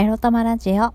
エロ玉ラジオ。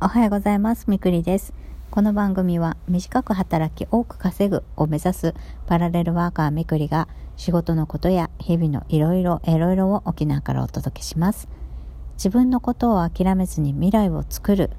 おはようございます。みくりです。この番組は短く働き多く稼ぐを目指すパラレルワーカーみくりが仕事のことや日々のいろいろいろいろを沖縄からお届けします。自分のことを諦めずに未来を作る。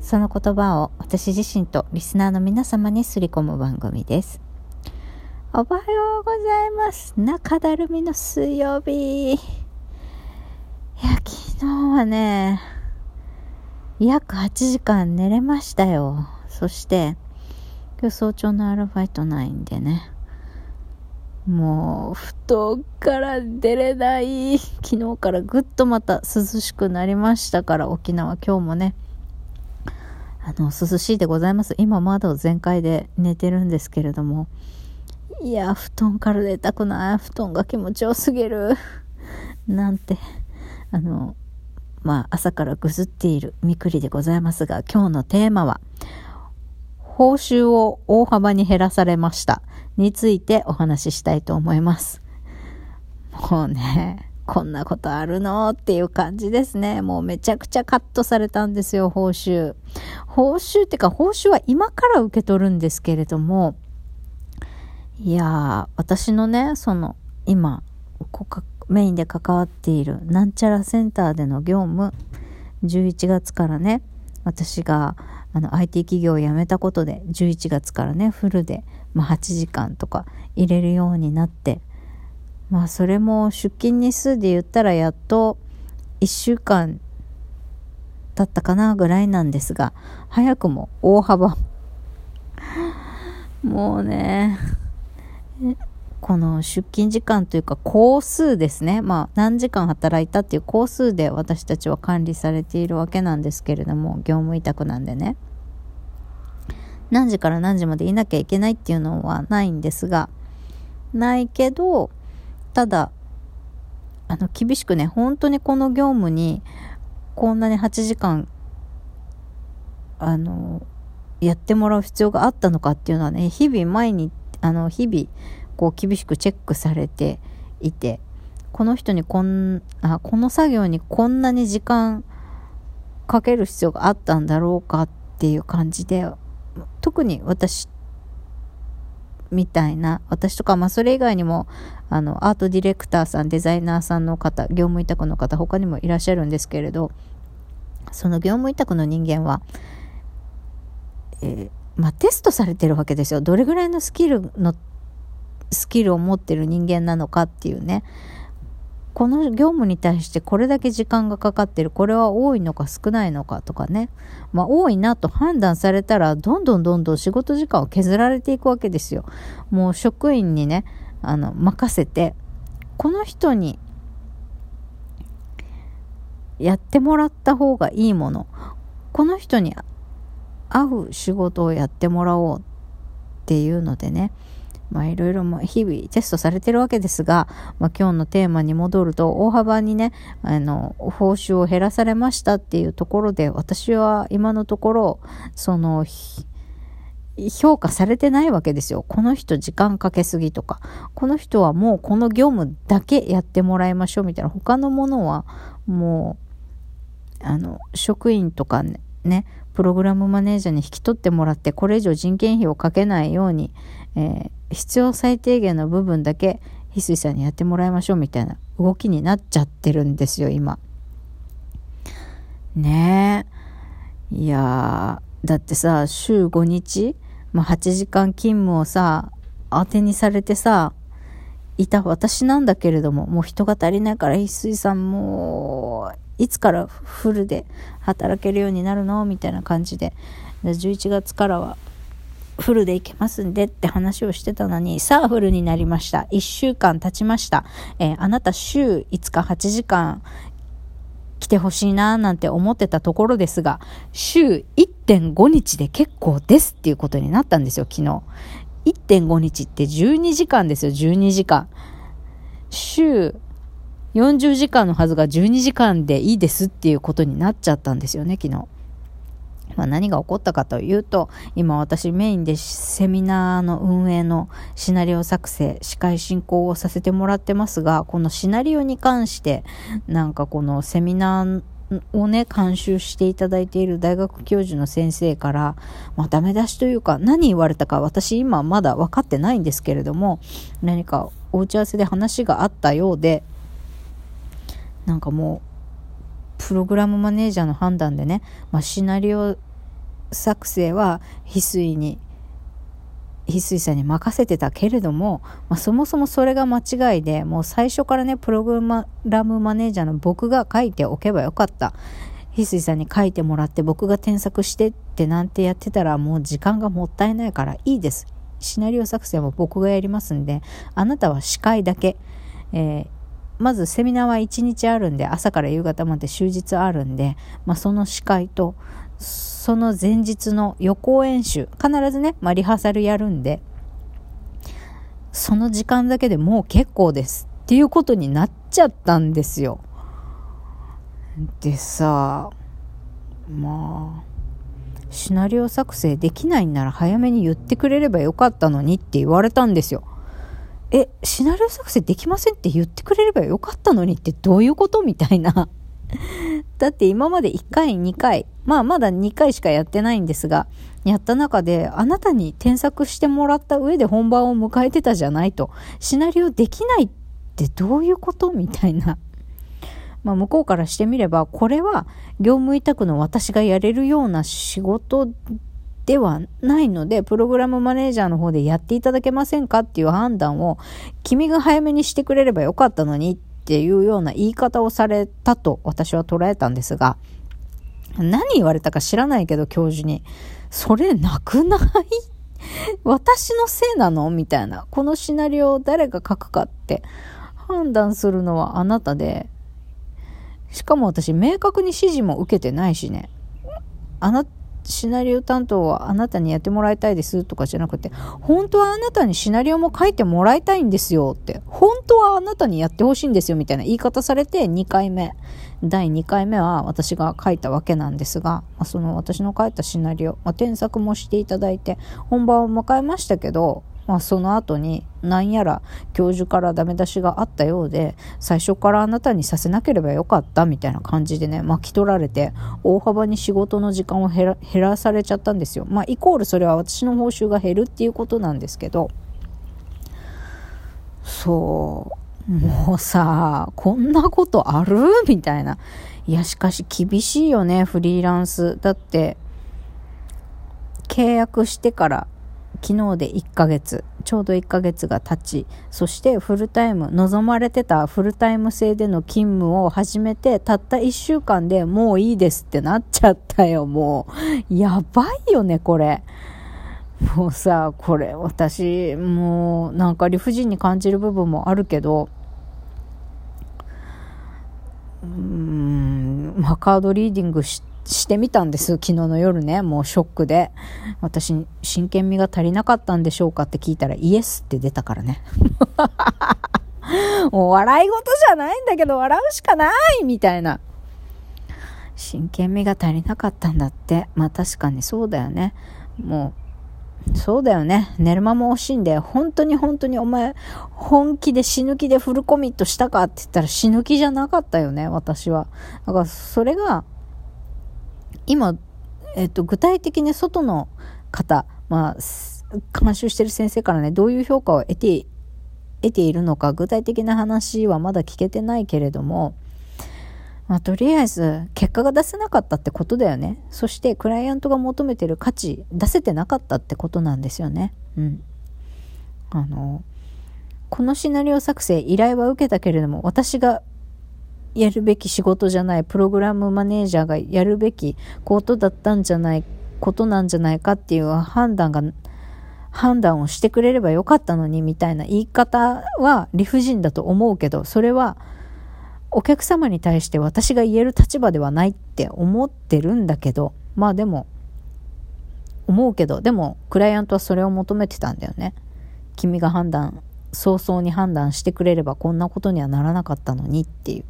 その言葉を私自身とリスナーの皆様にすり込む番組です。おはようございます。中だるみの水曜日。いや、昨日はね、約8時間寝れましたよ。そして、今日早朝のアルバイトないんでね。もう、布団から出れない。昨日からぐっとまた涼しくなりましたから、沖縄今日もね。あの、涼しいでございます。今窓全開で寝てるんですけれども。いや、布団から出たくない。布団が気持ちよすぎる。なんて、あの、まあ、朝からぐずっているみくりでございますが、今日のテーマは、報酬を大幅に減らされましたについてお話ししたいと思います。もうね、こんなことあるのっていう感じですね。もうめちゃくちゃカットされたんですよ、報酬。報酬ってか、報酬は今から受け取るんですけれども、いやー、私のね、その、今、メインで関わっているなんちゃらセンターでの業務11月からね私があの IT 企業を辞めたことで11月からねフルで、まあ、8時間とか入れるようになってまあそれも出勤日数で言ったらやっと1週間経ったかなぐらいなんですが早くも大幅。もうねこの出勤時間というか工数ですね。まあ何時間働いたっていう工数で私たちは管理されているわけなんですけれども、業務委託なんでね。何時から何時までいなきゃいけないっていうのはないんですが、ないけど、ただ、あの厳しくね、本当にこの業務にこんなに8時間、あの、やってもらう必要があったのかっていうのはね、日々毎日、あの、日々、こう厳しくチェックされていてこの人にこんあこの作業にこんなに時間かける必要があったんだろうかっていう感じで特に私みたいな私とか、まあ、それ以外にもあのアートディレクターさんデザイナーさんの方業務委託の方他にもいらっしゃるんですけれどその業務委託の人間は、えーまあ、テストされてるわけですよ。どれぐらいのスキルのスキルを持ってる人間なのかっていうね。この業務に対してこれだけ時間がかかってる。これは多いのか少ないのかとかね。まあ多いなと判断されたらどんどんどんどん仕事時間を削られていくわけですよ。もう職員にねあの任せてこの人にやってもらった方がいいもの。この人に合う仕事をやってもらおうっていうのでね。まあいろいろ日々テストされてるわけですが、まあ今日のテーマに戻ると大幅にね、あの、報酬を減らされましたっていうところで、私は今のところ、その、評価されてないわけですよ。この人時間かけすぎとか、この人はもうこの業務だけやってもらいましょうみたいな、他のものはもう、あの、職員とかね、ねプログラムマネージャーに引き取ってもらってこれ以上人件費をかけないように、えー、必要最低限の部分だけ翡翠さんにやってもらいましょうみたいな動きになっちゃってるんですよ今。ねえいやだってさ週5日、まあ、8時間勤務をさ当てにされてさいた私なんだけれどももう人が足りないから翡翠さんもういつからフルで働けるようになるの？みたいな感じで11月からはフルで行けますんでって話をしてたのに、さあフルになりました。1週間経ちました。えー、あなた週5日8時間来てほしいななんて思ってたところですが、週1.5日で結構ですっていうことになったんですよ、昨日。1.5日って12時間ですよ、12時間。週40時間のはずが12時間でいいですっていうことになっちゃったんですよね、昨日。まあ、何が起こったかというと、今私メインでセミナーの運営のシナリオ作成、司会進行をさせてもらってますが、このシナリオに関して、なんかこのセミナーをね、監修していただいている大学教授の先生から、まあ、ダメ出しというか、何言われたか私今まだ分かってないんですけれども、何かお打ち合わせで話があったようで、なんかもう、プログラムマネージャーの判断でね、まあ、シナリオ作成は翡翠に翡翠さんに任せてたけれども、まあ、そもそもそれが間違いでもう最初からねプログラムマネージャーの僕が書いておけばよかった。翡翠さんに書いてもらって僕が添削してってなんてやってたらもう時間がもったいないからいいです。シナリオ作成も僕がやりますんであなたは司会だけ、えーまずセミナーは1日あるんで朝から夕方まで終日あるんで、まあ、その司会とその前日の予行演習、必ずね、まあ、リハーサルやるんで、その時間だけでもう結構ですっていうことになっちゃったんですよ。でさ、まあ、シナリオ作成できないんなら早めに言ってくれればよかったのにって言われたんですよ。え、シナリオ作成できませんって言ってくれればよかったのにってどういうことみたいな。だって今まで1回、2回、まあまだ2回しかやってないんですが、やった中であなたに添削してもらった上で本番を迎えてたじゃないと。シナリオできないってどういうことみたいな。まあ向こうからしてみれば、これは業務委託の私がやれるような仕事ではないので、プログラムマネージャーの方でやっていただけませんかっていう判断を、君が早めにしてくれればよかったのにっていうような言い方をされたと私は捉えたんですが、何言われたか知らないけど教授に、それなくない私のせいなのみたいな。このシナリオを誰が書くかって判断するのはあなたで、しかも私明確に指示も受けてないしね。あなシナリオ担当はあなたにやってもらいたいですとかじゃなくて、本当はあなたにシナリオも書いてもらいたいんですよって、本当はあなたにやってほしいんですよみたいな言い方されて2回目、第2回目は私が書いたわけなんですが、ま、その私の書いたシナリオ、まあ、添削もしていただいて本番を迎えましたけど、まあ、その後に何やら教授からダメ出しがあったようで最初からあなたにさせなければよかったみたいな感じでね巻き取られて大幅に仕事の時間を減らされちゃったんですよ。まあ、イコールそれは私の報酬が減るっていうことなんですけどそうもうさこんなことある？みたいな。いやしかし厳しいよねフリーランス。だって契約してから昨日で1ヶ月、ちょうど1ヶ月が経ち、そしてフルタイム、望まれてたフルタイム制での勤務を始めて、たった1週間でもういいですってなっちゃったよ、もう。やばいよね、これ。もうさ、これ、私、もう、なんか理不尽に感じる部分もあるけど、うーん、ま、カードリーディングして、してみたんです。昨日の夜ね。もうショックで。私、真剣味が足りなかったんでしょうかって聞いたら、イエスって出たからね。もう笑い事じゃないんだけど、笑うしかないみたいな。真剣味が足りなかったんだって。まあ確かにそうだよね。もう、そうだよね。寝る間も惜しいんで、本当に本当にお前、本気で死ぬ気でフルコミットしたかって言ったら死ぬ気じゃなかったよね、私は。だからそれが、今、えっと、具体的に外の方、まあ、監修してる先生からね、どういう評価を得て、得ているのか、具体的な話はまだ聞けてないけれども、まあ、とりあえず、結果が出せなかったってことだよね。そして、クライアントが求めてる価値、出せてなかったってことなんですよね。うん。あの、このシナリオ作成、依頼は受けたけれども、私がやるべき仕事じゃない、プログラムマネージャーがやるべきことだったんじゃない、ことなんじゃないかっていう判断が、判断をしてくれればよかったのにみたいな言い方は理不尽だと思うけど、それはお客様に対して私が言える立場ではないって思ってるんだけど、まあでも、思うけど、でもクライアントはそれを求めてたんだよね。君が判断、早々に判断してくれればこんなことにはならなかったのにっていう。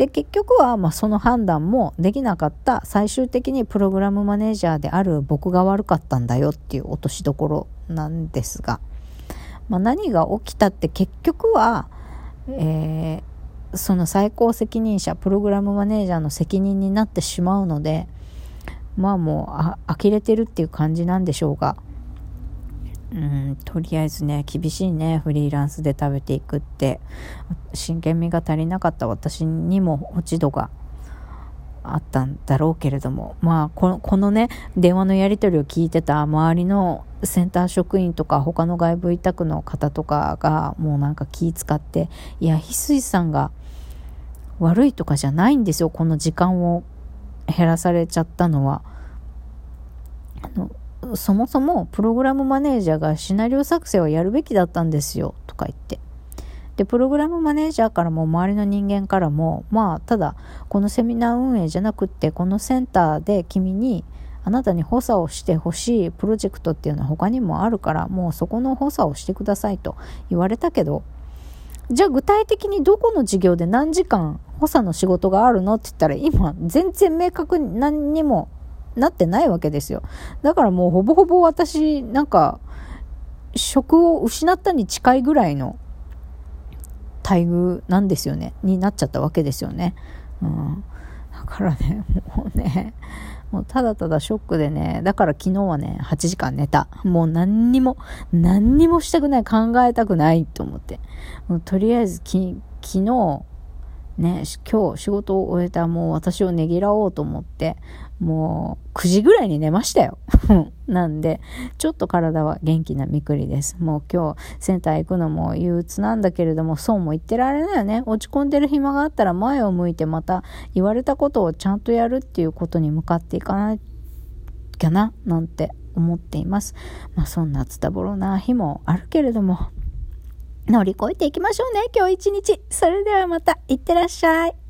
で、結局は、ま、その判断もできなかった最終的にプログラムマネージャーである僕が悪かったんだよっていう落としどころなんですが、まあ、何が起きたって結局は、えー、その最高責任者プログラムマネージャーの責任になってしまうのでまあもうあ呆れてるっていう感じなんでしょうがうんとりあえずね厳しいねフリーランスで食べていくって真剣味が足りなかった私にも落ち度があったんだろうけれどもまあこのこのね電話のやり取りを聞いてた周りのセンター職員とか他の外部委託の方とかがもうなんか気使っていや翡翠さんが悪いとかじゃないんですよこの時間を減らされちゃったのは。あのそもそもプログラムマネージャーがシナリオ作成をやるべきだったんですよとか言って。で、プログラムマネージャーからも周りの人間からも、まあ、ただ、このセミナー運営じゃなくって、このセンターで君に、あなたに補佐をしてほしいプロジェクトっていうのは他にもあるから、もうそこの補佐をしてくださいと言われたけど、じゃあ具体的にどこの授業で何時間補佐の仕事があるの？って言ったら今全然明確に何にもなってないわけですよ。だからもうほぼほぼ私、なんか、職を失ったに近いぐらいの待遇なんですよね。になっちゃったわけですよね。うん。だからね、もうね、もうただただショックでね、だから昨日はね、8時間寝た。もう何にも、何にもしたくない、考えたくないと思って。もうとりあえずき、昨日、ね、今日仕事を終えたもう私をねぎらおうと思って、もう9時ぐらいに寝ましたよ。なんで、ちょっと体は元気なみくりです。もう今日センター行くのも憂鬱なんだけれども、そうも言ってられないよね。落ち込んでる暇があったら前を向いてまた言われたことをちゃんとやるっていうことに向かっていかなきゃな、なんて思っています。まあそんなつたぼろな日もあるけれども、乗り越えていきましょうね、今日一日。それではまた、いってらっしゃい。